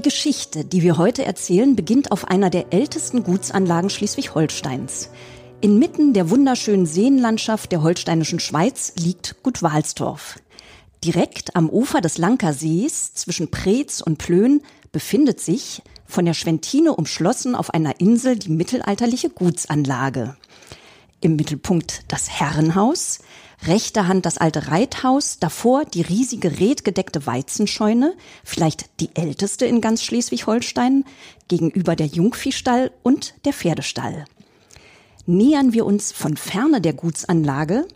Die Geschichte, die wir heute erzählen, beginnt auf einer der ältesten Gutsanlagen Schleswig-Holsteins. Inmitten der wunderschönen Seenlandschaft der holsteinischen Schweiz liegt Gut Walsdorf. Direkt am Ufer des Lanker Sees zwischen Preetz und Plön befindet sich, von der Schwentine umschlossen auf einer Insel, die mittelalterliche Gutsanlage. Im Mittelpunkt das Herrenhaus, rechter Hand das alte Reithaus, davor die riesige redgedeckte Weizenscheune, vielleicht die älteste in ganz Schleswig-Holstein, gegenüber der Jungviehstall und der Pferdestall. Nähern wir uns von ferne der Gutsanlage,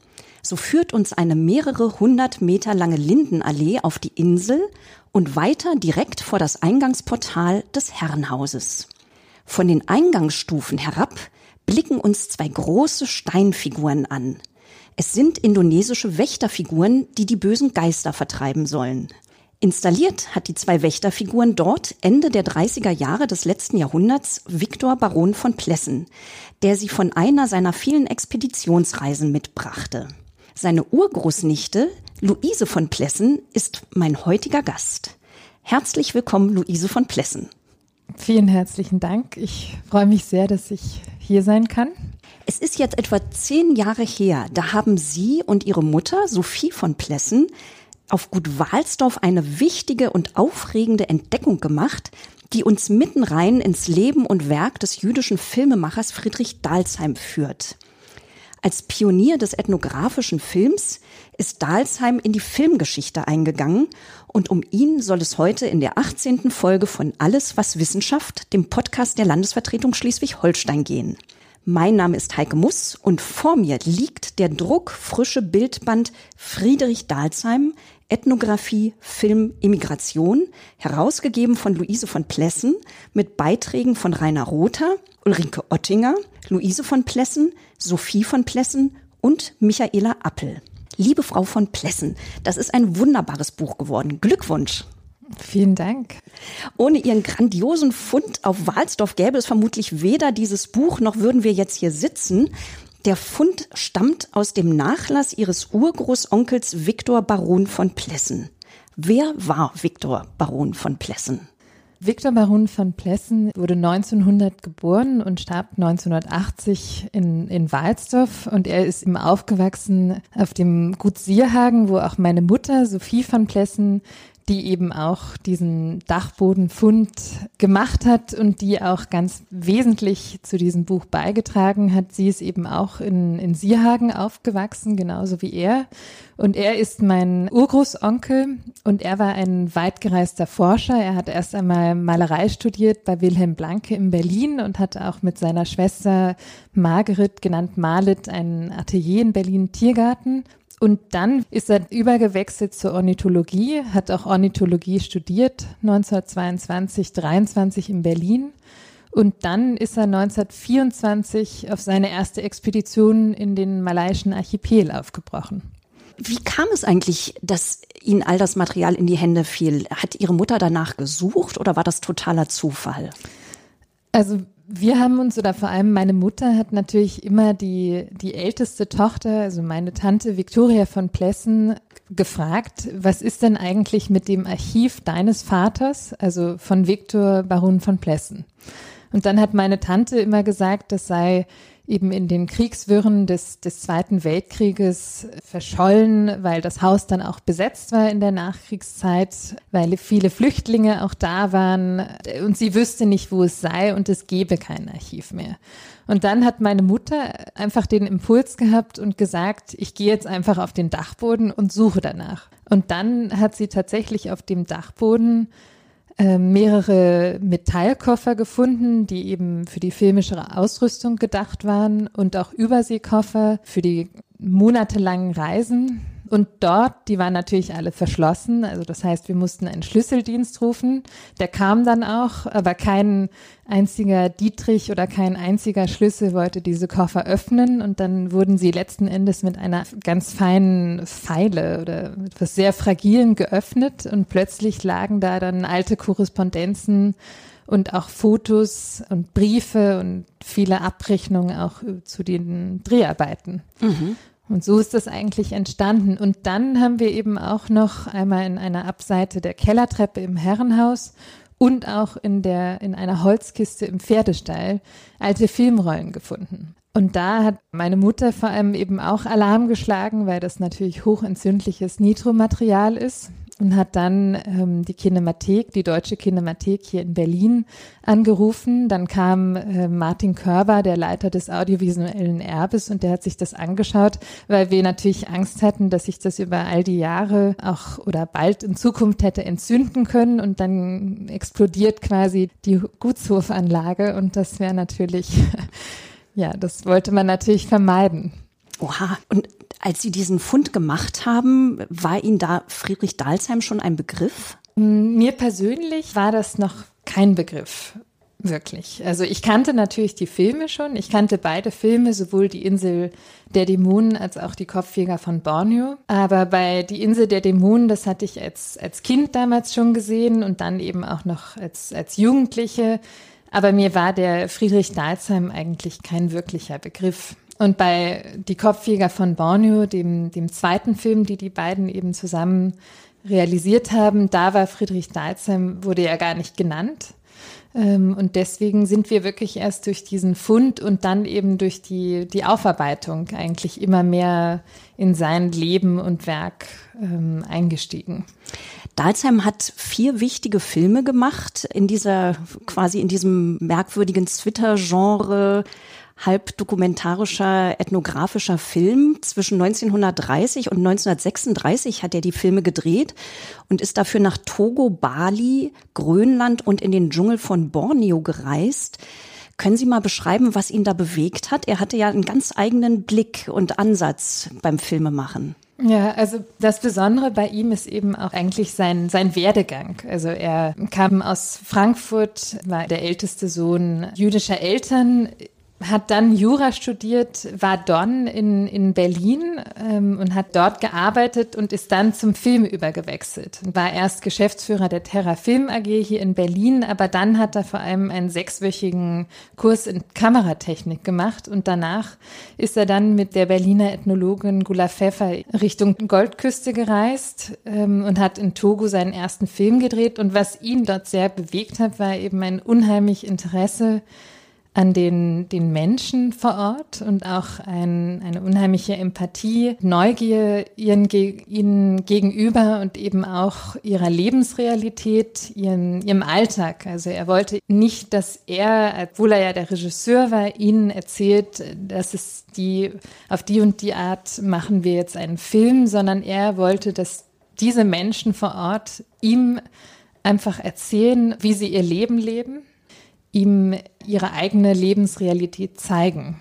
so führt uns eine mehrere hundert Meter lange Lindenallee auf die Insel und weiter direkt vor das Eingangsportal des Herrenhauses. Von den Eingangsstufen herab blicken uns zwei große Steinfiguren an. Es sind indonesische Wächterfiguren, die die bösen Geister vertreiben sollen. Installiert hat die zwei Wächterfiguren dort Ende der 30er Jahre des letzten Jahrhunderts Viktor Baron von Plessen, der sie von einer seiner vielen Expeditionsreisen mitbrachte. Seine Urgroßnichte, Luise von Plessen, ist mein heutiger Gast. Herzlich willkommen, Luise von Plessen. Vielen herzlichen Dank. Ich freue mich sehr, dass ich hier sein kann. Es ist jetzt etwa zehn Jahre her. Da haben Sie und Ihre Mutter, Sophie von Plessen, auf Gut Walsdorf eine wichtige und aufregende Entdeckung gemacht, die uns mitten rein ins Leben und Werk des jüdischen Filmemachers Friedrich Dalsheim führt. Als Pionier des ethnografischen Films ist Dalsheim in die Filmgeschichte eingegangen und um ihn soll es heute in der 18. Folge von Alles, was Wissenschaft, dem Podcast der Landesvertretung Schleswig-Holstein gehen. Mein Name ist Heike Muss und vor mir liegt der druckfrische Bildband Friedrich Dalsheim, Ethnographie, Film, Immigration, herausgegeben von Luise von Plessen mit Beiträgen von Rainer Rother, Ulrike Ottinger, Luise von Plessen, Sophie von Plessen und Michaela Appel. Liebe Frau von Plessen, das ist ein wunderbares Buch geworden. Glückwunsch. Vielen Dank. Ohne Ihren grandiosen Fund auf Walsdorf gäbe es vermutlich weder dieses Buch noch würden wir jetzt hier sitzen. Der Fund stammt aus dem Nachlass Ihres Urgroßonkels Viktor Baron von Plessen. Wer war Viktor Baron von Plessen? Viktor Baron von Plessen wurde 1900 geboren und starb 1980 in, in Walsdorf und er ist eben aufgewachsen auf dem Gut Sierhagen, wo auch meine Mutter Sophie von Plessen die eben auch diesen Dachbodenfund gemacht hat und die auch ganz wesentlich zu diesem Buch beigetragen hat. Sie ist eben auch in, in Sierhagen aufgewachsen, genauso wie er. Und er ist mein Urgroßonkel und er war ein weitgereister Forscher. Er hat erst einmal Malerei studiert bei Wilhelm Blanke in Berlin und hat auch mit seiner Schwester Margaret, genannt Malit, ein Atelier in Berlin Tiergarten. Und dann ist er übergewechselt zur Ornithologie, hat auch Ornithologie studiert, 1922, 23 in Berlin. Und dann ist er 1924 auf seine erste Expedition in den malaiischen Archipel aufgebrochen. Wie kam es eigentlich, dass Ihnen all das Material in die Hände fiel? Hat Ihre Mutter danach gesucht oder war das totaler Zufall? Also wir haben uns, oder vor allem meine Mutter hat natürlich immer die, die älteste Tochter, also meine Tante Victoria von Plessen, gefragt, was ist denn eigentlich mit dem Archiv deines Vaters, also von Viktor Baron von Plessen? Und dann hat meine Tante immer gesagt, das sei eben in den Kriegswirren des, des Zweiten Weltkrieges verschollen, weil das Haus dann auch besetzt war in der Nachkriegszeit, weil viele Flüchtlinge auch da waren und sie wüsste nicht, wo es sei und es gebe kein Archiv mehr. Und dann hat meine Mutter einfach den Impuls gehabt und gesagt, ich gehe jetzt einfach auf den Dachboden und suche danach. Und dann hat sie tatsächlich auf dem Dachboden äh, mehrere Metallkoffer gefunden, die eben für die filmische Ausrüstung gedacht waren und auch Überseekoffer für die monatelangen Reisen. Und dort, die waren natürlich alle verschlossen. Also das heißt, wir mussten einen Schlüsseldienst rufen. Der kam dann auch, aber kein einziger Dietrich oder kein einziger Schlüssel wollte diese Koffer öffnen. Und dann wurden sie letzten Endes mit einer ganz feinen Pfeile oder etwas sehr Fragilen geöffnet. Und plötzlich lagen da dann alte Korrespondenzen und auch Fotos und Briefe und viele Abrechnungen auch zu den Dreharbeiten. Mhm. Und so ist das eigentlich entstanden. Und dann haben wir eben auch noch einmal in einer Abseite der Kellertreppe im Herrenhaus und auch in der, in einer Holzkiste im Pferdestall alte Filmrollen gefunden. Und da hat meine Mutter vor allem eben auch Alarm geschlagen, weil das natürlich hochentzündliches Nitromaterial ist und hat dann ähm, die Kinemathek, die deutsche Kinemathek hier in Berlin angerufen. Dann kam äh, Martin Körber, der Leiter des audiovisuellen Erbes, und der hat sich das angeschaut, weil wir natürlich Angst hatten, dass sich das über all die Jahre auch oder bald in Zukunft hätte entzünden können und dann explodiert quasi die Gutshofanlage und das wäre natürlich, ja, das wollte man natürlich vermeiden. Oha, und als Sie diesen Fund gemacht haben, war Ihnen da Friedrich Dalsheim schon ein Begriff? Mir persönlich war das noch kein Begriff. Wirklich. Also ich kannte natürlich die Filme schon. Ich kannte beide Filme, sowohl die Insel der Dämonen als auch die Kopfjäger von Borneo. Aber bei die Insel der Dämonen, das hatte ich als, als Kind damals schon gesehen und dann eben auch noch als, als Jugendliche. Aber mir war der Friedrich Dalsheim eigentlich kein wirklicher Begriff. Und bei Die Kopfjäger von Borneo, dem, dem zweiten Film, die die beiden eben zusammen realisiert haben, da war Friedrich Dalsheim, wurde ja gar nicht genannt. Ähm, und deswegen sind wir wirklich erst durch diesen Fund und dann eben durch die, die Aufarbeitung eigentlich immer mehr in sein Leben und Werk ähm, eingestiegen. Dalsheim hat vier wichtige Filme gemacht in dieser, quasi in diesem merkwürdigen Twitter-Genre halb dokumentarischer, ethnografischer Film. Zwischen 1930 und 1936 hat er die Filme gedreht und ist dafür nach Togo, Bali, Grönland und in den Dschungel von Borneo gereist. Können Sie mal beschreiben, was ihn da bewegt hat? Er hatte ja einen ganz eigenen Blick und Ansatz beim Filmemachen. Ja, also das Besondere bei ihm ist eben auch eigentlich sein, sein Werdegang. Also er kam aus Frankfurt, war der älteste Sohn jüdischer Eltern, hat dann Jura studiert, war Don in, in Berlin ähm, und hat dort gearbeitet und ist dann zum Film übergewechselt. Und war erst Geschäftsführer der Terra Film AG hier in Berlin, aber dann hat er vor allem einen sechswöchigen Kurs in Kameratechnik gemacht und danach ist er dann mit der Berliner Ethnologin Gula Pfeffer Richtung Goldküste gereist ähm, und hat in Togo seinen ersten Film gedreht. Und was ihn dort sehr bewegt hat, war eben ein unheimlich Interesse an den, den Menschen vor Ort und auch ein, eine unheimliche Empathie, Neugier ihren, ihnen gegenüber und eben auch ihrer Lebensrealität, ihren, ihrem Alltag. Also er wollte nicht, dass er, obwohl er ja der Regisseur war, ihnen erzählt, dass es die, auf die und die Art machen wir jetzt einen Film, sondern er wollte, dass diese Menschen vor Ort ihm einfach erzählen, wie sie ihr Leben leben ihm ihre eigene Lebensrealität zeigen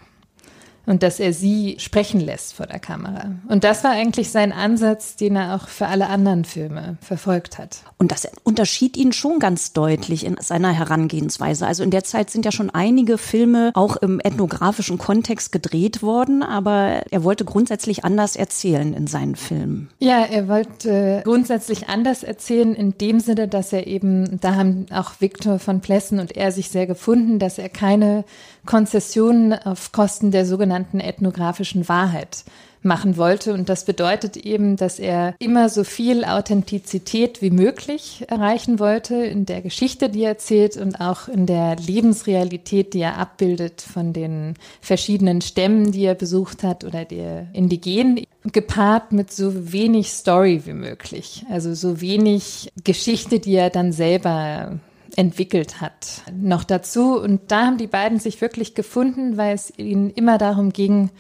und dass er sie sprechen lässt vor der Kamera. Und das war eigentlich sein Ansatz, den er auch für alle anderen Filme verfolgt hat. Und das unterschied ihn schon ganz deutlich in seiner Herangehensweise. Also in der Zeit sind ja schon einige Filme auch im ethnografischen Kontext gedreht worden, aber er wollte grundsätzlich anders erzählen in seinen Filmen. Ja, er wollte grundsätzlich anders erzählen in dem Sinne, dass er eben, da haben auch Viktor von Plessen und er sich sehr gefunden, dass er keine Konzessionen auf Kosten der sogenannten ethnografischen Wahrheit machen wollte. Und das bedeutet eben, dass er immer so viel Authentizität wie möglich erreichen wollte in der Geschichte, die er erzählt und auch in der Lebensrealität, die er abbildet von den verschiedenen Stämmen, die er besucht hat oder der Indigenen, gepaart mit so wenig Story wie möglich. Also so wenig Geschichte, die er dann selber entwickelt hat. Noch dazu, und da haben die beiden sich wirklich gefunden, weil es ihnen immer darum ging,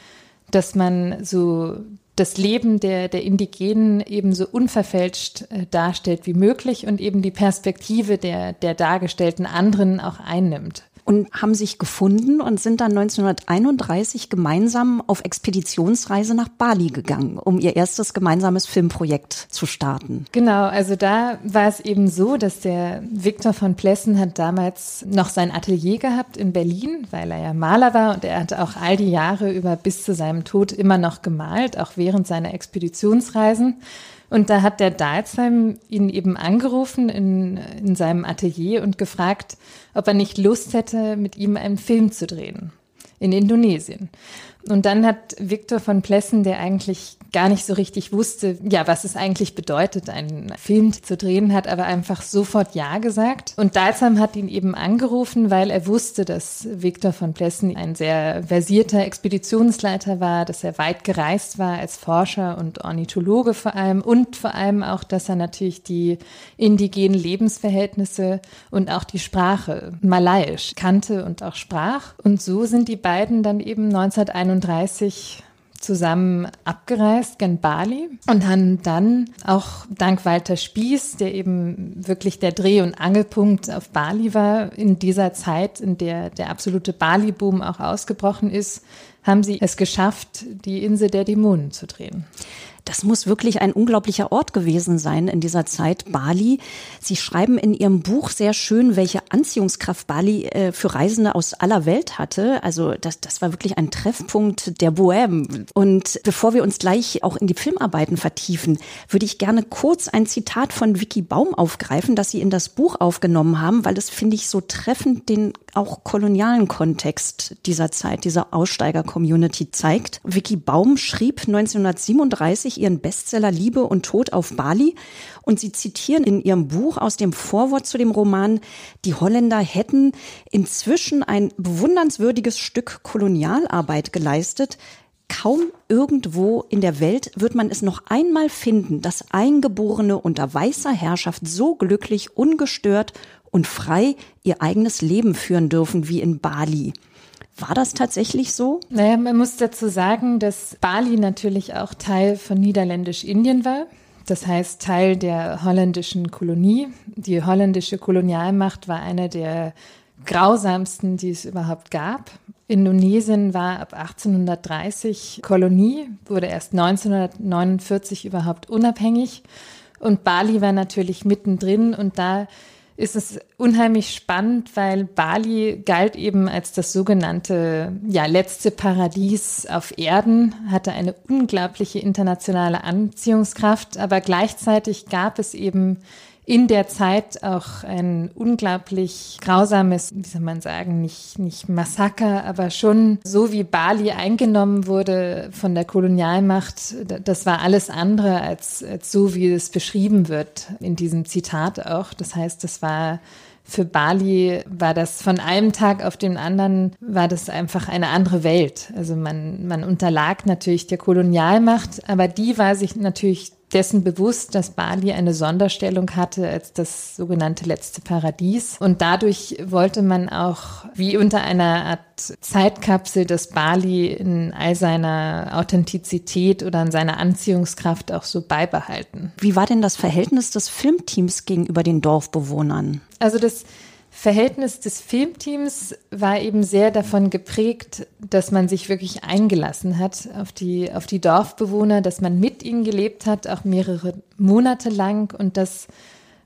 dass man so das Leben der, der Indigenen eben so unverfälscht äh, darstellt wie möglich und eben die Perspektive der, der dargestellten anderen auch einnimmt und haben sich gefunden und sind dann 1931 gemeinsam auf Expeditionsreise nach Bali gegangen, um ihr erstes gemeinsames Filmprojekt zu starten. Genau, also da war es eben so, dass der Viktor von Plessen hat damals noch sein Atelier gehabt in Berlin, weil er ja Maler war und er hat auch all die Jahre über bis zu seinem Tod immer noch gemalt, auch während seiner Expeditionsreisen. Und da hat der Dalsheim ihn eben angerufen in, in seinem Atelier und gefragt, ob er nicht Lust hätte, mit ihm einen Film zu drehen in Indonesien. Und dann hat Viktor von Plessen, der eigentlich gar nicht so richtig wusste, ja, was es eigentlich bedeutet, einen Film zu drehen, hat aber einfach sofort Ja gesagt. Und Dalsam hat ihn eben angerufen, weil er wusste, dass Viktor von Plessen ein sehr versierter Expeditionsleiter war, dass er weit gereist war als Forscher und Ornithologe vor allem und vor allem auch, dass er natürlich die indigenen Lebensverhältnisse und auch die Sprache Malayisch kannte und auch sprach. Und so sind die beiden dann eben 1931 zusammen abgereist, gen Bali und haben dann auch dank Walter Spieß, der eben wirklich der Dreh- und Angelpunkt auf Bali war, in dieser Zeit, in der der absolute Bali-Boom auch ausgebrochen ist, haben sie es geschafft, die Insel der Dämonen zu drehen. Das muss wirklich ein unglaublicher Ort gewesen sein in dieser Zeit, Bali. Sie schreiben in Ihrem Buch sehr schön, welche Anziehungskraft Bali äh, für Reisende aus aller Welt hatte. Also das, das war wirklich ein Treffpunkt der Bohème. Und bevor wir uns gleich auch in die Filmarbeiten vertiefen, würde ich gerne kurz ein Zitat von Vicky Baum aufgreifen, das Sie in das Buch aufgenommen haben, weil das finde ich so treffend den auch kolonialen Kontext dieser Zeit, dieser Aussteiger-Community zeigt. Vicky Baum schrieb 1937 ihren Bestseller Liebe und Tod auf Bali und sie zitieren in ihrem Buch aus dem Vorwort zu dem Roman, die Holländer hätten inzwischen ein bewundernswürdiges Stück Kolonialarbeit geleistet, Kaum irgendwo in der Welt wird man es noch einmal finden, dass Eingeborene unter weißer Herrschaft so glücklich, ungestört und frei ihr eigenes Leben führen dürfen wie in Bali. War das tatsächlich so? Naja, man muss dazu sagen, dass Bali natürlich auch Teil von Niederländisch-Indien war. Das heißt, Teil der holländischen Kolonie. Die holländische Kolonialmacht war eine der grausamsten, die es überhaupt gab. Indonesien war ab 1830 Kolonie, wurde erst 1949 überhaupt unabhängig. Und Bali war natürlich mittendrin und da ist es unheimlich spannend, weil Bali galt eben als das sogenannte ja, letzte Paradies auf Erden, hatte eine unglaubliche internationale Anziehungskraft, aber gleichzeitig gab es eben in der Zeit auch ein unglaublich grausames, wie soll man sagen, nicht, nicht Massaker, aber schon so wie Bali eingenommen wurde von der Kolonialmacht, das war alles andere als, als so, wie es beschrieben wird in diesem Zitat auch. Das heißt, das war für Bali war das von einem Tag auf den anderen war das einfach eine andere Welt. Also man, man unterlag natürlich der Kolonialmacht, aber die war sich natürlich dessen bewusst, dass Bali eine Sonderstellung hatte als das sogenannte letzte Paradies. Und dadurch wollte man auch wie unter einer Art Zeitkapsel das Bali in all seiner Authentizität oder in seiner Anziehungskraft auch so beibehalten. Wie war denn das Verhältnis des Filmteams gegenüber den Dorfbewohnern? Also das Verhältnis des Filmteams war eben sehr davon geprägt, dass man sich wirklich eingelassen hat auf die, auf die Dorfbewohner, dass man mit ihnen gelebt hat, auch mehrere Monate lang. Und dass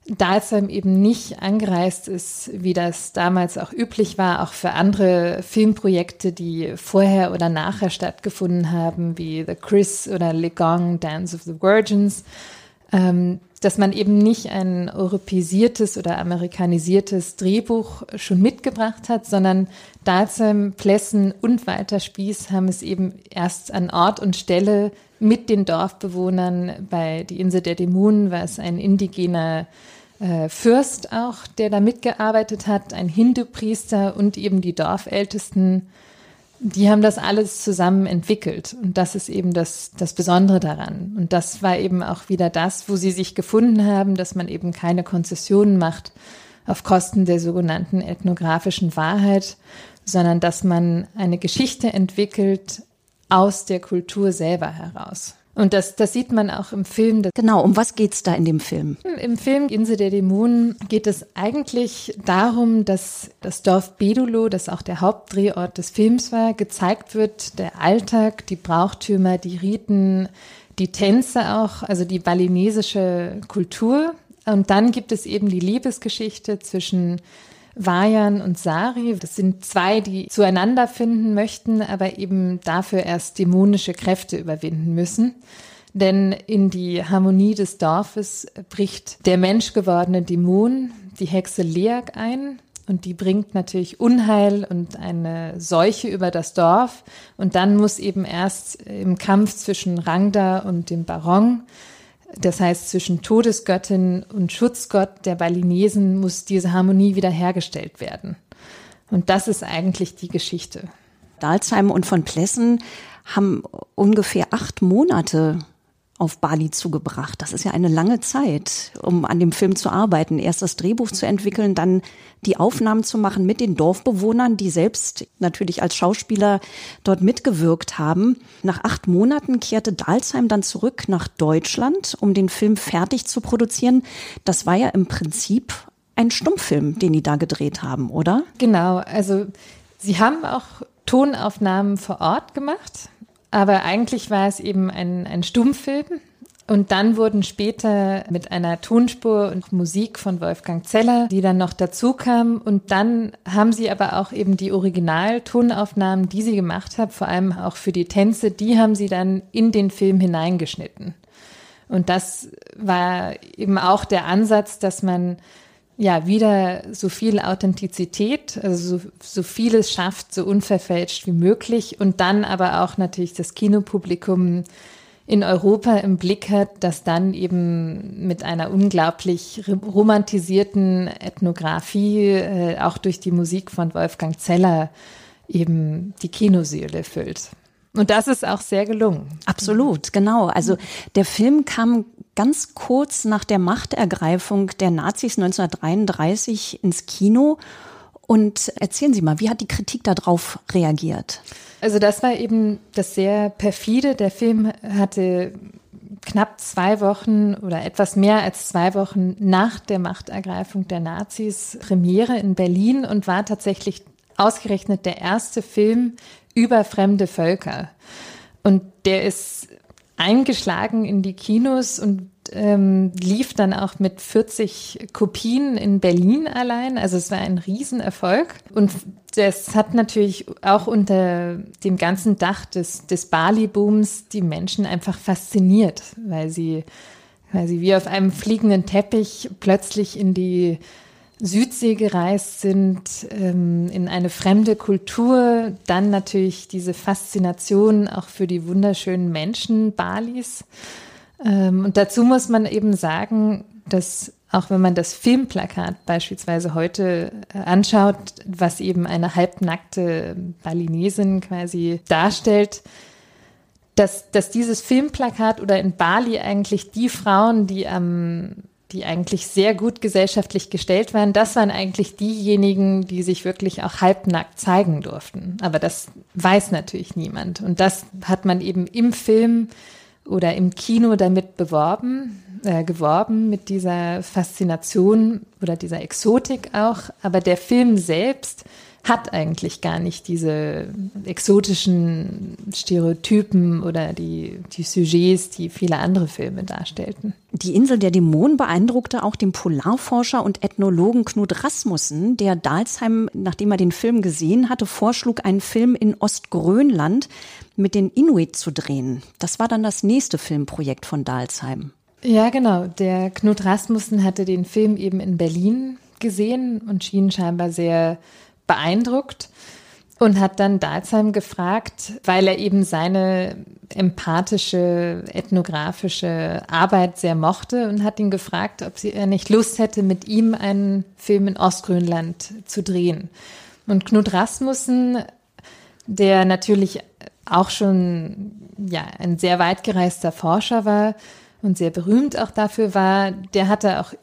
Dalsheim eben nicht angereist ist, wie das damals auch üblich war, auch für andere Filmprojekte, die vorher oder nachher stattgefunden haben, wie The Chris oder Legong, Dance of the Virgins, ähm, dass man eben nicht ein europäisiertes oder amerikanisiertes Drehbuch schon mitgebracht hat, sondern Dalsheim, Plessen und Walter Spieß haben es eben erst an Ort und Stelle mit den Dorfbewohnern bei die Insel der Dämonen war es ein indigener äh, Fürst auch, der da mitgearbeitet hat, ein Hindu-Priester und eben die Dorfältesten die haben das alles zusammen entwickelt. Und das ist eben das, das Besondere daran. Und das war eben auch wieder das, wo sie sich gefunden haben, dass man eben keine Konzessionen macht auf Kosten der sogenannten ethnografischen Wahrheit, sondern dass man eine Geschichte entwickelt aus der Kultur selber heraus. Und das, das sieht man auch im Film. Genau, um was geht's da in dem Film? Im Film Insel der Dämonen geht es eigentlich darum, dass das Dorf Bedulo, das auch der Hauptdrehort des Films war, gezeigt wird, der Alltag, die Brauchtümer, die Riten, die Tänze auch, also die balinesische Kultur. Und dann gibt es eben die Liebesgeschichte zwischen Vajan und Sari. Das sind zwei, die zueinander finden möchten, aber eben dafür erst dämonische Kräfte überwinden müssen. Denn in die Harmonie des Dorfes bricht der menschgewordene Dämon, die Hexe Leak ein und die bringt natürlich Unheil und eine Seuche über das Dorf. Und dann muss eben erst im Kampf zwischen Rangda und dem Baron, das heißt zwischen Todesgöttin und Schutzgott der Balinesen, muss diese Harmonie wiederhergestellt werden. Und das ist eigentlich die Geschichte. Dalsheim und von Plessen haben ungefähr acht Monate auf Bali zugebracht. Das ist ja eine lange Zeit, um an dem Film zu arbeiten. Erst das Drehbuch zu entwickeln, dann die Aufnahmen zu machen mit den Dorfbewohnern, die selbst natürlich als Schauspieler dort mitgewirkt haben. Nach acht Monaten kehrte Dalsheim dann zurück nach Deutschland, um den Film fertig zu produzieren. Das war ja im Prinzip ein Stummfilm, den die da gedreht haben, oder? Genau, also sie haben auch Tonaufnahmen vor Ort gemacht aber eigentlich war es eben ein, ein Stummfilm. Und dann wurden später mit einer Tonspur und Musik von Wolfgang Zeller, die dann noch dazu kam. Und dann haben sie aber auch eben die Originaltonaufnahmen, die sie gemacht haben, vor allem auch für die Tänze, die haben sie dann in den Film hineingeschnitten. Und das war eben auch der Ansatz, dass man ja, wieder so viel Authentizität, also so, so vieles schafft, so unverfälscht wie möglich und dann aber auch natürlich das Kinopublikum in Europa im Blick hat, das dann eben mit einer unglaublich romantisierten Ethnographie, äh, auch durch die Musik von Wolfgang Zeller, eben die Kinoseele füllt. Und das ist auch sehr gelungen. Absolut, genau. Also der Film kam ganz kurz nach der Machtergreifung der Nazis 1933 ins Kino. Und erzählen Sie mal, wie hat die Kritik darauf reagiert? Also das war eben das sehr perfide. Der Film hatte knapp zwei Wochen oder etwas mehr als zwei Wochen nach der Machtergreifung der Nazis Premiere in Berlin und war tatsächlich ausgerechnet der erste Film über fremde Völker. Und der ist eingeschlagen in die Kinos und ähm, lief dann auch mit 40 Kopien in Berlin allein. Also es war ein Riesenerfolg. Und das hat natürlich auch unter dem ganzen Dach des, des Bali-Booms die Menschen einfach fasziniert, weil sie, weil sie wie auf einem fliegenden Teppich plötzlich in die Südsee gereist sind, ähm, in eine fremde Kultur, dann natürlich diese Faszination auch für die wunderschönen Menschen Balis. Ähm, und dazu muss man eben sagen, dass auch wenn man das Filmplakat beispielsweise heute äh, anschaut, was eben eine halbnackte Balinesin quasi darstellt, dass, dass dieses Filmplakat oder in Bali eigentlich die Frauen, die am die eigentlich sehr gut gesellschaftlich gestellt waren, das waren eigentlich diejenigen, die sich wirklich auch halbnackt zeigen durften. Aber das weiß natürlich niemand. Und das hat man eben im Film oder im Kino damit beworben, äh, geworben mit dieser Faszination oder dieser Exotik auch. Aber der Film selbst hat eigentlich gar nicht diese exotischen Stereotypen oder die, die Sujets, die viele andere Filme darstellten. Die Insel der Dämonen beeindruckte auch den Polarforscher und Ethnologen Knut Rasmussen, der Dalsheim, nachdem er den Film gesehen hatte, vorschlug, einen Film in Ostgrönland mit den Inuit zu drehen. Das war dann das nächste Filmprojekt von Dalsheim. Ja, genau. Der Knut Rasmussen hatte den Film eben in Berlin gesehen und schien scheinbar sehr beeindruckt und hat dann Dalsheim gefragt, weil er eben seine empathische, ethnografische Arbeit sehr mochte und hat ihn gefragt, ob sie, er nicht Lust hätte, mit ihm einen Film in Ostgrönland zu drehen. Und Knut Rasmussen, der natürlich auch schon ja, ein sehr weit gereister Forscher war und sehr berühmt auch dafür war, der hatte auch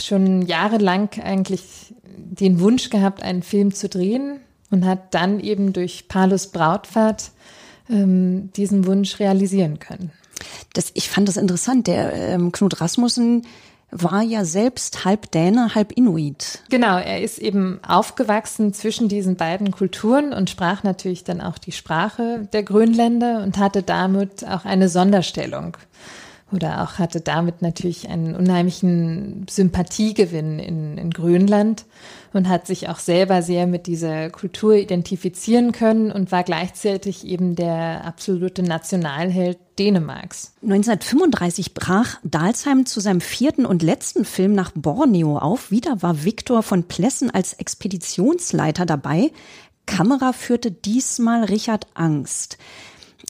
schon jahrelang eigentlich den Wunsch gehabt, einen Film zu drehen und hat dann eben durch Palos Brautfahrt ähm, diesen Wunsch realisieren können. Das, ich fand das interessant. Der ähm, Knut Rasmussen war ja selbst halb Däne, halb Inuit. Genau, er ist eben aufgewachsen zwischen diesen beiden Kulturen und sprach natürlich dann auch die Sprache der Grönländer und hatte damit auch eine Sonderstellung oder auch hatte damit natürlich einen unheimlichen Sympathiegewinn in, in Grönland und hat sich auch selber sehr mit dieser Kultur identifizieren können und war gleichzeitig eben der absolute Nationalheld Dänemarks. 1935 brach Dalsheim zu seinem vierten und letzten Film nach Borneo auf. Wieder war Viktor von Plessen als Expeditionsleiter dabei. Kamera führte diesmal Richard Angst.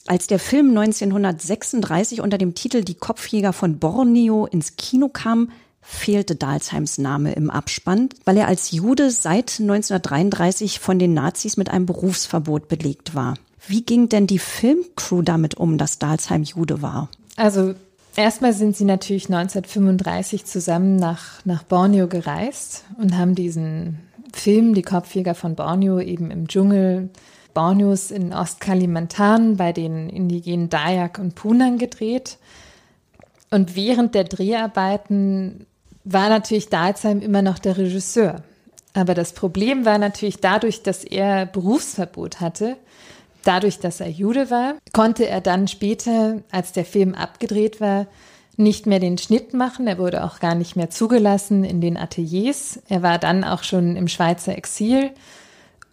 Als der Film 1936 unter dem Titel Die Kopfjäger von Borneo ins Kino kam, fehlte Dalsheims Name im Abspann, weil er als Jude seit 1933 von den Nazis mit einem Berufsverbot belegt war. Wie ging denn die Filmcrew damit um, dass Dalsheim Jude war? Also erstmal sind sie natürlich 1935 zusammen nach, nach Borneo gereist und haben diesen Film Die Kopfjäger von Borneo eben im Dschungel Borneos in Ostkalimantan bei den indigenen Dayak und Punan gedreht. Und während der Dreharbeiten war natürlich Dalsheim immer noch der Regisseur. Aber das Problem war natürlich dadurch, dass er Berufsverbot hatte, dadurch, dass er Jude war, konnte er dann später, als der Film abgedreht war, nicht mehr den Schnitt machen. Er wurde auch gar nicht mehr zugelassen in den Ateliers. Er war dann auch schon im Schweizer Exil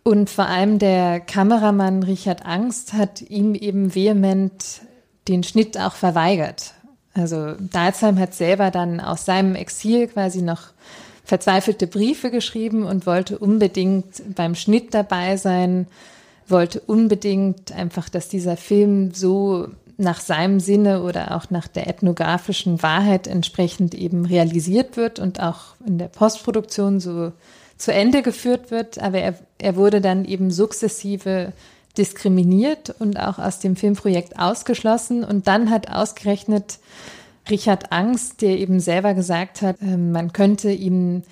und vor allem der Kameramann Richard Angst hat ihm eben vehement den Schnitt auch verweigert. Also Dalsheim hat selber dann aus seinem Exil quasi noch verzweifelte Briefe geschrieben und wollte unbedingt beim Schnitt dabei sein, wollte unbedingt einfach, dass dieser Film so nach seinem Sinne oder auch nach der ethnografischen Wahrheit entsprechend eben realisiert wird und auch in der Postproduktion so zu Ende geführt wird, aber er, er wurde dann eben sukzessive diskriminiert und auch aus dem Filmprojekt ausgeschlossen. Und dann hat ausgerechnet Richard Angst, der eben selber gesagt hat, ähm, man könnte ihm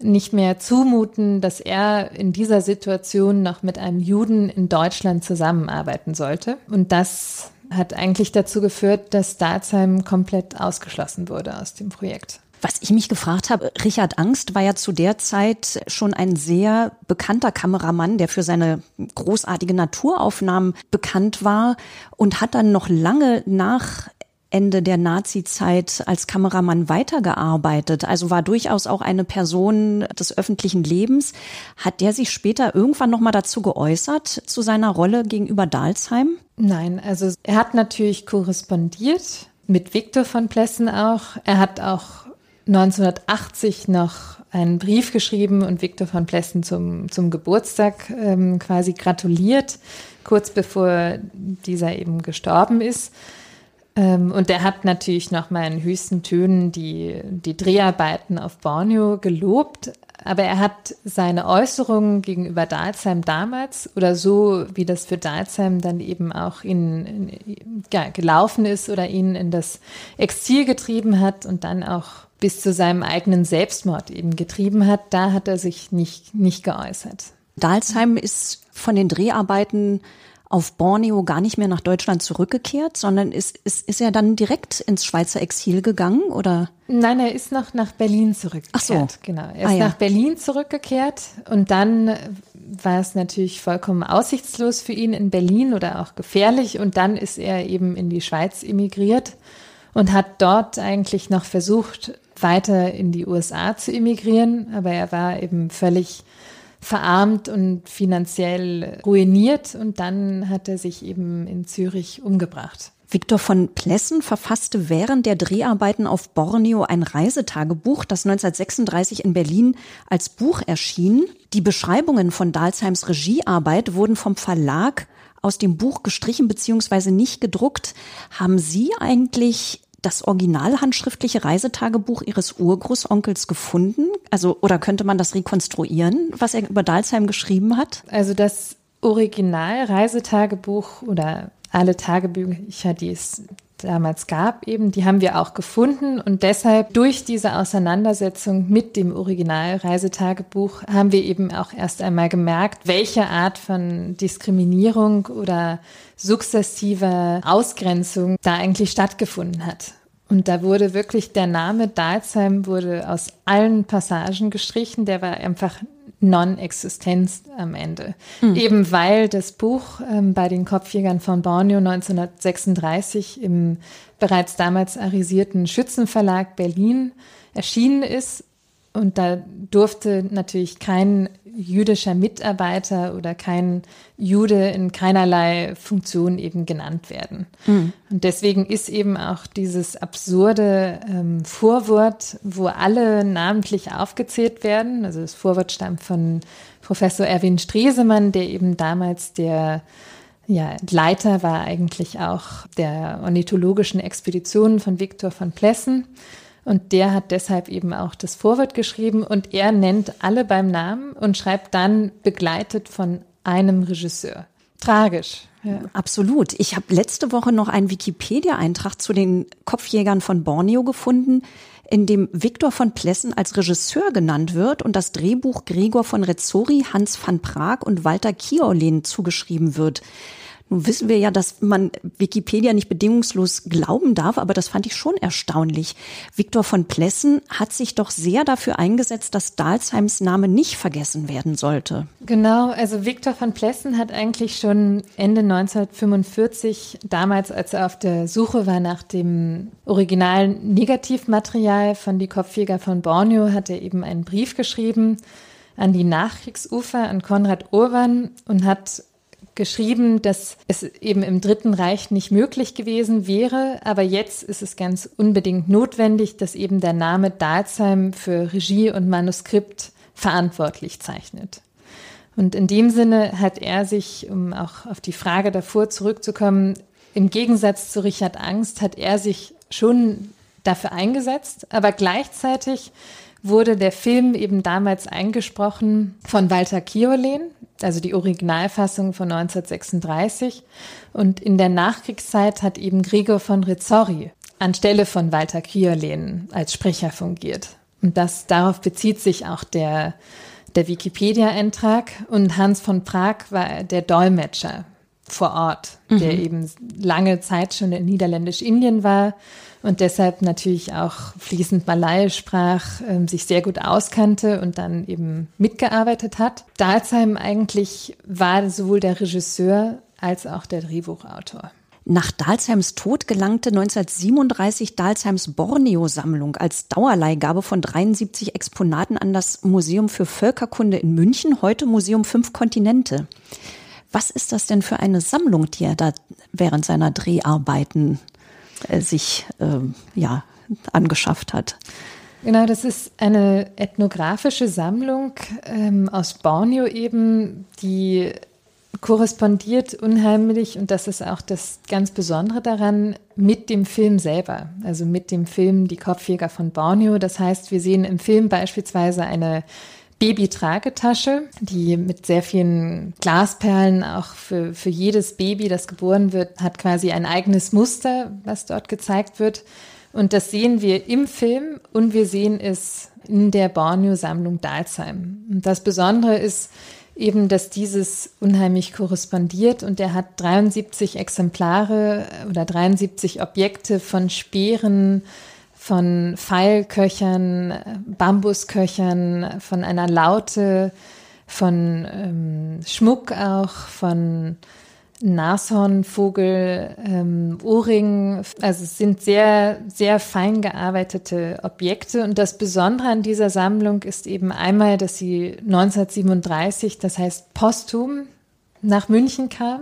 nicht mehr zumuten, dass er in dieser Situation noch mit einem Juden in Deutschland zusammenarbeiten sollte. Und das hat eigentlich dazu geführt, dass Dalsheim komplett ausgeschlossen wurde aus dem Projekt. Was ich mich gefragt habe, Richard Angst war ja zu der Zeit schon ein sehr bekannter Kameramann, der für seine großartige Naturaufnahmen bekannt war und hat dann noch lange nach Ende der Nazi-Zeit als Kameramann weitergearbeitet, also war durchaus auch eine Person des öffentlichen Lebens. Hat der sich später irgendwann noch mal dazu geäußert zu seiner Rolle gegenüber Dalsheim? Nein, also er hat natürlich korrespondiert mit Viktor von Plessen auch. Er hat auch 1980 noch einen Brief geschrieben und Viktor von Plessen zum, zum Geburtstag ähm, quasi gratuliert, kurz bevor dieser eben gestorben ist. Ähm, und er hat natürlich noch mal in höchsten Tönen die, die Dreharbeiten auf Borneo gelobt, aber er hat seine Äußerungen gegenüber Dalsheim damals oder so, wie das für Dalsheim dann eben auch in, in ja, gelaufen ist oder ihn in das Exil getrieben hat und dann auch bis zu seinem eigenen Selbstmord eben getrieben hat, da hat er sich nicht, nicht geäußert. Dalsheim ist von den Dreharbeiten auf Borneo gar nicht mehr nach Deutschland zurückgekehrt, sondern ist, ist, ist er dann direkt ins Schweizer Exil gegangen oder? Nein, er ist noch nach Berlin zurückgekehrt. Ach so. Genau. Er ist ah, ja. nach Berlin zurückgekehrt und dann war es natürlich vollkommen aussichtslos für ihn in Berlin oder auch gefährlich und dann ist er eben in die Schweiz emigriert und hat dort eigentlich noch versucht, weiter in die USA zu emigrieren, aber er war eben völlig verarmt und finanziell ruiniert und dann hat er sich eben in Zürich umgebracht. Viktor von Plessen verfasste während der Dreharbeiten auf Borneo ein Reisetagebuch, das 1936 in Berlin als Buch erschien. Die Beschreibungen von Dalsheims Regiearbeit wurden vom Verlag aus dem Buch gestrichen bzw. nicht gedruckt. Haben Sie eigentlich das originalhandschriftliche Reisetagebuch Ihres Urgroßonkels gefunden? Also, oder könnte man das rekonstruieren, was er über Dalsheim geschrieben hat? Also das Original-Reisetagebuch oder alle Tagebücher, die es damals gab, eben, die haben wir auch gefunden und deshalb durch diese Auseinandersetzung mit dem Original-Reisetagebuch haben wir eben auch erst einmal gemerkt, welche Art von Diskriminierung oder sukzessiver Ausgrenzung da eigentlich stattgefunden hat. Und da wurde wirklich der Name Dalsheim wurde aus allen Passagen gestrichen. Der war einfach Non-Existenz am Ende. Mhm. Eben weil das Buch ähm, bei den Kopfjägern von Borneo 1936 im bereits damals arisierten Schützenverlag Berlin erschienen ist und da durfte natürlich kein jüdischer Mitarbeiter oder kein Jude in keinerlei Funktion eben genannt werden. Mhm. Und deswegen ist eben auch dieses absurde ähm, Vorwort, wo alle namentlich aufgezählt werden, also das Vorwort stammt von Professor Erwin Stresemann, der eben damals der ja, Leiter war eigentlich auch der ornithologischen Expeditionen von Viktor von Plessen. Und der hat deshalb eben auch das Vorwort geschrieben und er nennt alle beim Namen und schreibt dann begleitet von einem Regisseur. Tragisch. Ja. Absolut. Ich habe letzte Woche noch einen Wikipedia-Eintrag zu den Kopfjägern von Borneo gefunden, in dem Viktor von Plessen als Regisseur genannt wird und das Drehbuch Gregor von Rezzori, Hans van Prag und Walter Kiorlen zugeschrieben wird. Nun wissen wir ja, dass man Wikipedia nicht bedingungslos glauben darf, aber das fand ich schon erstaunlich. Viktor von Plessen hat sich doch sehr dafür eingesetzt, dass Dalsheims Name nicht vergessen werden sollte. Genau, also Viktor von Plessen hat eigentlich schon Ende 1945, damals als er auf der Suche war nach dem originalen Negativmaterial von Die Kopfjäger von Borneo, hat er eben einen Brief geschrieben an die Nachkriegsufer, an Konrad Urban und hat geschrieben, dass es eben im Dritten Reich nicht möglich gewesen wäre, aber jetzt ist es ganz unbedingt notwendig, dass eben der Name Dalsheim für Regie und Manuskript verantwortlich zeichnet. Und in dem Sinne hat er sich, um auch auf die Frage davor zurückzukommen, im Gegensatz zu Richard Angst hat er sich schon dafür eingesetzt, aber gleichzeitig wurde der Film eben damals eingesprochen von Walter Kiolen, also die Originalfassung von 1936. Und in der Nachkriegszeit hat eben Gregor von Rizzori anstelle von Walter Kiolen als Sprecher fungiert. Und das, darauf bezieht sich auch der, der Wikipedia-Eintrag. Und Hans von Prag war der Dolmetscher vor Ort, mhm. der eben lange Zeit schon in Niederländisch-Indien war und deshalb natürlich auch fließend Malai sprach, äh, sich sehr gut auskannte und dann eben mitgearbeitet hat. Dalsheim eigentlich war sowohl der Regisseur als auch der Drehbuchautor. Nach Dalsheims Tod gelangte 1937 Dalsheims Borneo-Sammlung als Dauerleihgabe von 73 Exponaten an das Museum für Völkerkunde in München, heute Museum Fünf Kontinente. Was ist das denn für eine Sammlung, die er da während seiner Dreharbeiten äh, sich äh, ja angeschafft hat. Genau, das ist eine ethnografische Sammlung ähm, aus Borneo eben, die korrespondiert unheimlich, und das ist auch das ganz Besondere daran, mit dem Film selber, also mit dem Film Die Kopfjäger von Borneo. Das heißt, wir sehen im Film beispielsweise eine Babytragetasche, die mit sehr vielen Glasperlen auch für, für jedes Baby, das geboren wird, hat quasi ein eigenes Muster, was dort gezeigt wird. Und das sehen wir im Film und wir sehen es in der Borneo-Sammlung Dalsheim. Und das Besondere ist eben, dass dieses unheimlich korrespondiert und er hat 73 Exemplare oder 73 Objekte von Speeren, von Pfeilköchern, Bambusköchern, von einer Laute, von ähm, Schmuck auch, von Nashornvogel, ähm, Ohrring. Also es sind sehr, sehr fein gearbeitete Objekte. Und das Besondere an dieser Sammlung ist eben einmal, dass sie 1937, das heißt posthum, nach München kam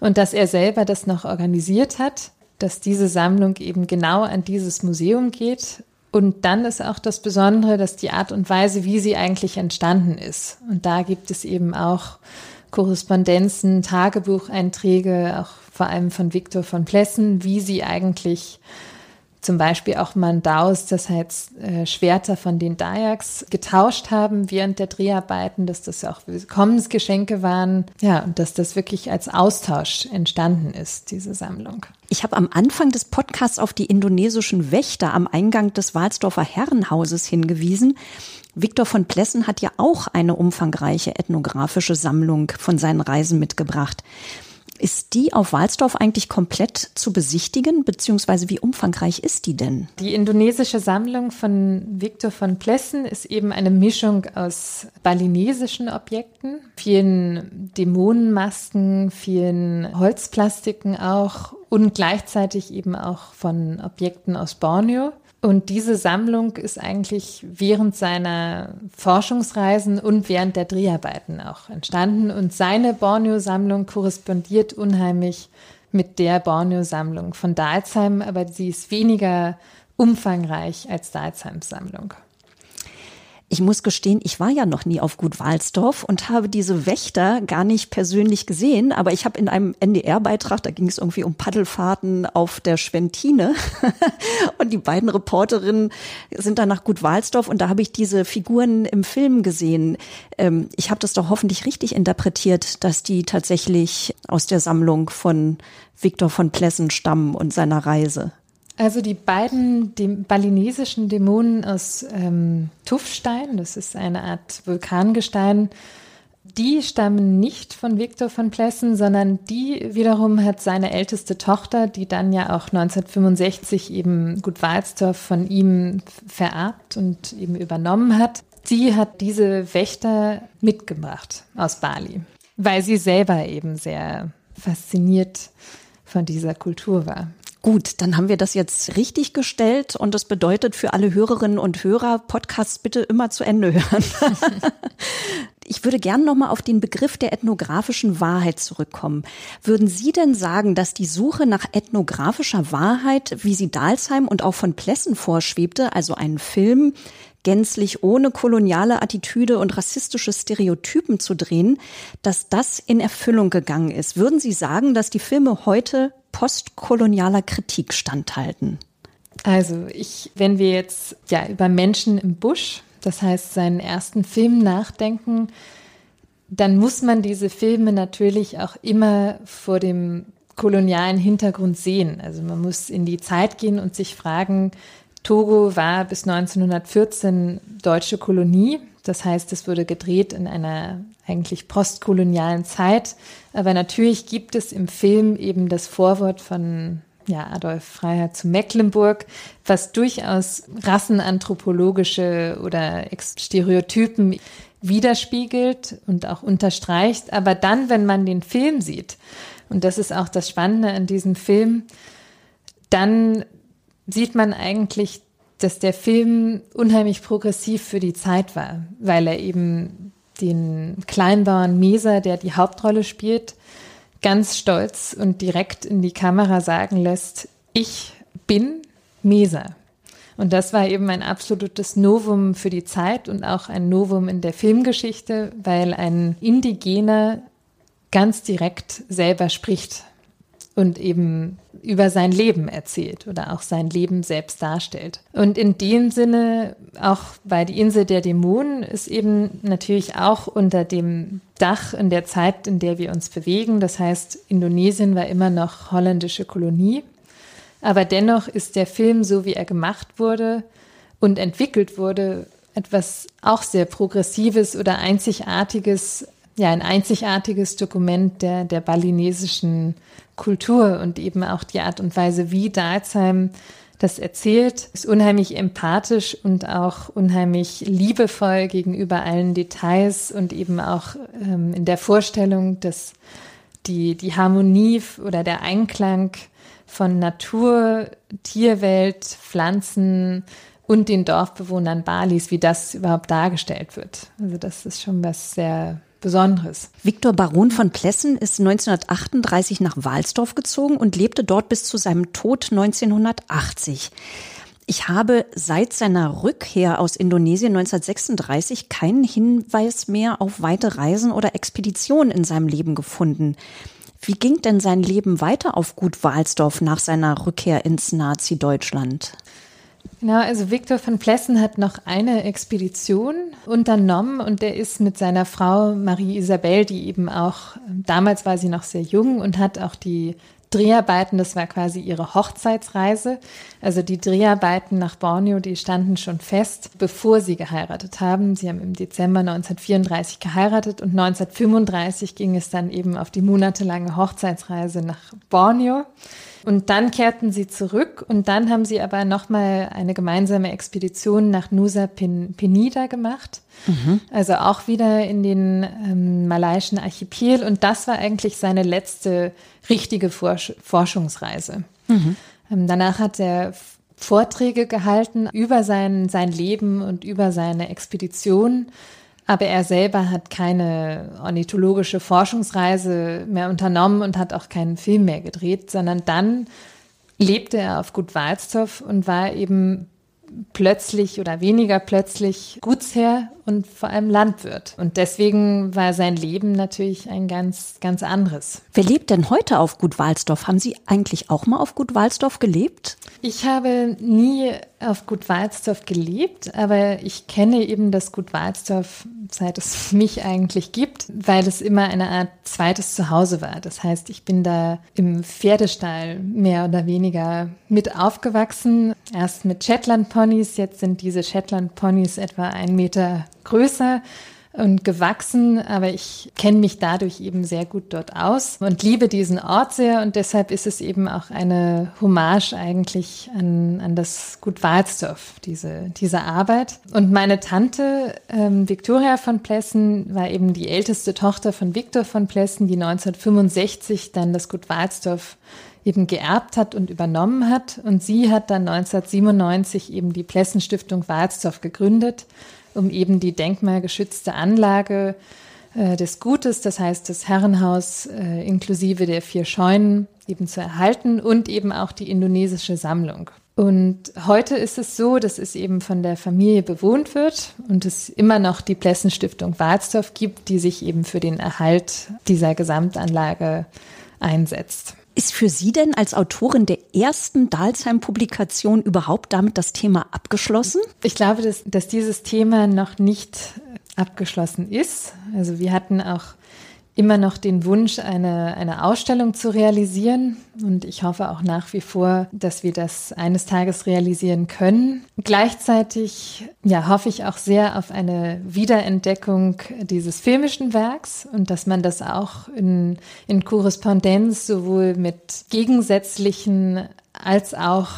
und dass er selber das noch organisiert hat dass diese Sammlung eben genau an dieses Museum geht. Und dann ist auch das Besondere, dass die Art und Weise, wie sie eigentlich entstanden ist. Und da gibt es eben auch Korrespondenzen, Tagebucheinträge, auch vor allem von Viktor von Plessen, wie sie eigentlich zum Beispiel auch Mandaus, das heißt äh, Schwerter von den Dayaks, getauscht haben während der Dreharbeiten, dass das auch Willkommensgeschenke waren. Ja, und dass das wirklich als Austausch entstanden ist, diese Sammlung. Ich habe am Anfang des Podcasts auf die indonesischen Wächter am Eingang des Walsdorfer Herrenhauses hingewiesen. Viktor von Plessen hat ja auch eine umfangreiche ethnografische Sammlung von seinen Reisen mitgebracht. Ist die auf Walsdorf eigentlich komplett zu besichtigen, beziehungsweise wie umfangreich ist die denn? Die indonesische Sammlung von Victor von Plessen ist eben eine Mischung aus balinesischen Objekten, vielen Dämonenmasken, vielen Holzplastiken auch und gleichzeitig eben auch von Objekten aus Borneo. Und diese Sammlung ist eigentlich während seiner Forschungsreisen und während der Dreharbeiten auch entstanden. Und seine Borneo-Sammlung korrespondiert unheimlich mit der Borneo-Sammlung von Dalsheim, aber sie ist weniger umfangreich als Dalsheims Sammlung. Ich muss gestehen, ich war ja noch nie auf Gut Walsdorf und habe diese Wächter gar nicht persönlich gesehen, aber ich habe in einem NDR-Beitrag, da ging es irgendwie um Paddelfahrten auf der Schwentine und die beiden Reporterinnen sind dann nach Gut Walsdorf und da habe ich diese Figuren im Film gesehen. Ähm, ich habe das doch hoffentlich richtig interpretiert, dass die tatsächlich aus der Sammlung von Viktor von Plessen stammen und seiner Reise. Also die beiden dem balinesischen Dämonen aus ähm, Tuffstein, das ist eine Art Vulkangestein, die stammen nicht von Viktor von Plessen, sondern die wiederum hat seine älteste Tochter, die dann ja auch 1965 eben Gut Walsdorf von ihm vererbt und eben übernommen hat. Sie hat diese Wächter mitgebracht aus Bali, weil sie selber eben sehr fasziniert von dieser Kultur war. Gut, dann haben wir das jetzt richtig gestellt und das bedeutet für alle Hörerinnen und Hörer, Podcasts bitte immer zu Ende hören. ich würde gerne nochmal auf den Begriff der ethnografischen Wahrheit zurückkommen. Würden Sie denn sagen, dass die Suche nach ethnografischer Wahrheit, wie sie Dalsheim und auch von Plessen vorschwebte, also einen Film, gänzlich ohne koloniale Attitüde und rassistische Stereotypen zu drehen, dass das in Erfüllung gegangen ist. Würden Sie sagen, dass die Filme heute postkolonialer Kritik standhalten? Also ich, wenn wir jetzt ja über Menschen im Busch, das heißt seinen ersten Film nachdenken, dann muss man diese Filme natürlich auch immer vor dem kolonialen Hintergrund sehen. Also man muss in die Zeit gehen und sich fragen, Togo war bis 1914 deutsche Kolonie. Das heißt, es wurde gedreht in einer eigentlich postkolonialen Zeit. Aber natürlich gibt es im Film eben das Vorwort von ja, Adolf Freiherr zu Mecklenburg, was durchaus rassenanthropologische oder Stereotypen widerspiegelt und auch unterstreicht. Aber dann, wenn man den Film sieht, und das ist auch das Spannende an diesem Film, dann sieht man eigentlich, dass der Film unheimlich progressiv für die Zeit war, weil er eben den Kleinbauern Meser, der die Hauptrolle spielt, ganz stolz und direkt in die Kamera sagen lässt, ich bin Meser. Und das war eben ein absolutes Novum für die Zeit und auch ein Novum in der Filmgeschichte, weil ein Indigener ganz direkt selber spricht und eben über sein Leben erzählt oder auch sein Leben selbst darstellt. Und in dem Sinne, auch bei die Insel der Dämonen ist eben natürlich auch unter dem Dach in der Zeit, in der wir uns bewegen. Das heißt, Indonesien war immer noch holländische Kolonie. Aber dennoch ist der Film, so wie er gemacht wurde und entwickelt wurde, etwas auch sehr Progressives oder Einzigartiges, ja, ein einzigartiges Dokument der, der balinesischen Kultur und eben auch die Art und Weise, wie Dalsheim das erzählt, ist unheimlich empathisch und auch unheimlich liebevoll gegenüber allen Details und eben auch ähm, in der Vorstellung, dass die, die Harmonie oder der Einklang von Natur, Tierwelt, Pflanzen und den Dorfbewohnern Balis, wie das überhaupt dargestellt wird. Also das ist schon was sehr Besonderes. Viktor Baron von Plessen ist 1938 nach Walsdorf gezogen und lebte dort bis zu seinem Tod 1980. Ich habe seit seiner Rückkehr aus Indonesien 1936 keinen Hinweis mehr auf weite Reisen oder Expeditionen in seinem Leben gefunden. Wie ging denn sein Leben weiter auf Gut Walsdorf nach seiner Rückkehr ins Nazi-Deutschland? Genau, also Viktor von Plessen hat noch eine Expedition unternommen und der ist mit seiner Frau Marie Isabel, die eben auch, damals war sie noch sehr jung und hat auch die Dreharbeiten, das war quasi ihre Hochzeitsreise. Also die Dreharbeiten nach Borneo, die standen schon fest, bevor sie geheiratet haben. Sie haben im Dezember 1934 geheiratet und 1935 ging es dann eben auf die monatelange Hochzeitsreise nach Borneo. Und dann kehrten sie zurück und dann haben sie aber nochmal eine gemeinsame Expedition nach Nusa Penida gemacht. Mhm. Also auch wieder in den ähm, malaiischen Archipel. Und das war eigentlich seine letzte richtige Forsch Forschungsreise. Mhm. Ähm, danach hat er Vorträge gehalten über sein, sein Leben und über seine Expedition. Aber er selber hat keine ornithologische Forschungsreise mehr unternommen und hat auch keinen Film mehr gedreht, sondern dann lebte er auf Gut Walstorf und war eben plötzlich oder weniger plötzlich Gutsherr und vor allem Landwirt. Und deswegen war sein Leben natürlich ein ganz, ganz anderes. Wer lebt denn heute auf Gut Walsdorf? Haben Sie eigentlich auch mal auf Gut Walsdorf gelebt? Ich habe nie auf Gut Walsdorf gelebt, aber ich kenne eben das Gut Walsdorf, seit es mich eigentlich gibt, weil es immer eine Art zweites Zuhause war. Das heißt, ich bin da im Pferdestall mehr oder weniger mit aufgewachsen. Erst mit Shetland Ponys, jetzt sind diese Shetland Ponys etwa ein Meter größer und gewachsen, aber ich kenne mich dadurch eben sehr gut dort aus und liebe diesen Ort sehr und deshalb ist es eben auch eine Hommage eigentlich an, an das Gut Walsdorf, diese, diese Arbeit. Und meine Tante ähm, Victoria von Plessen war eben die älteste Tochter von Viktor von Plessen, die 1965 dann das Gut Walsdorf eben geerbt hat und übernommen hat. Und sie hat dann 1997 eben die Plessen Stiftung Walsdorf gegründet um eben die denkmalgeschützte Anlage äh, des Gutes, das heißt das Herrenhaus äh, inklusive der vier Scheunen, eben zu erhalten und eben auch die indonesische Sammlung. Und heute ist es so, dass es eben von der Familie bewohnt wird und es immer noch die Plessenstiftung Walsdorf gibt, die sich eben für den Erhalt dieser Gesamtanlage einsetzt. Ist für Sie denn als Autorin der ersten Dalsheim-Publikation überhaupt damit das Thema abgeschlossen? Ich glaube, dass, dass dieses Thema noch nicht abgeschlossen ist. Also wir hatten auch immer noch den Wunsch, eine, eine Ausstellung zu realisieren. Und ich hoffe auch nach wie vor, dass wir das eines Tages realisieren können. Gleichzeitig ja, hoffe ich auch sehr auf eine Wiederentdeckung dieses filmischen Werks und dass man das auch in, in Korrespondenz sowohl mit gegensätzlichen als auch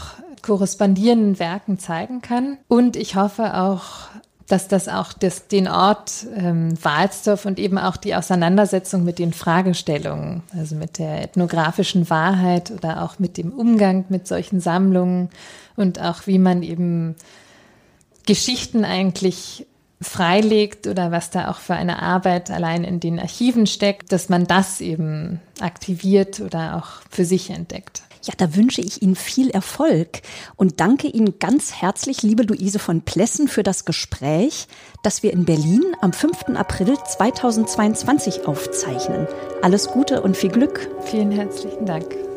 korrespondierenden Werken zeigen kann. Und ich hoffe auch, dass das auch das, den Ort ähm, Walsdorf und eben auch die Auseinandersetzung mit den Fragestellungen, also mit der ethnografischen Wahrheit oder auch mit dem Umgang mit solchen Sammlungen und auch wie man eben Geschichten eigentlich freilegt oder was da auch für eine Arbeit allein in den Archiven steckt, dass man das eben aktiviert oder auch für sich entdeckt. Ja, da wünsche ich Ihnen viel Erfolg und danke Ihnen ganz herzlich, liebe Luise von Plessen, für das Gespräch, das wir in Berlin am 5. April 2022 aufzeichnen. Alles Gute und viel Glück. Vielen herzlichen Dank.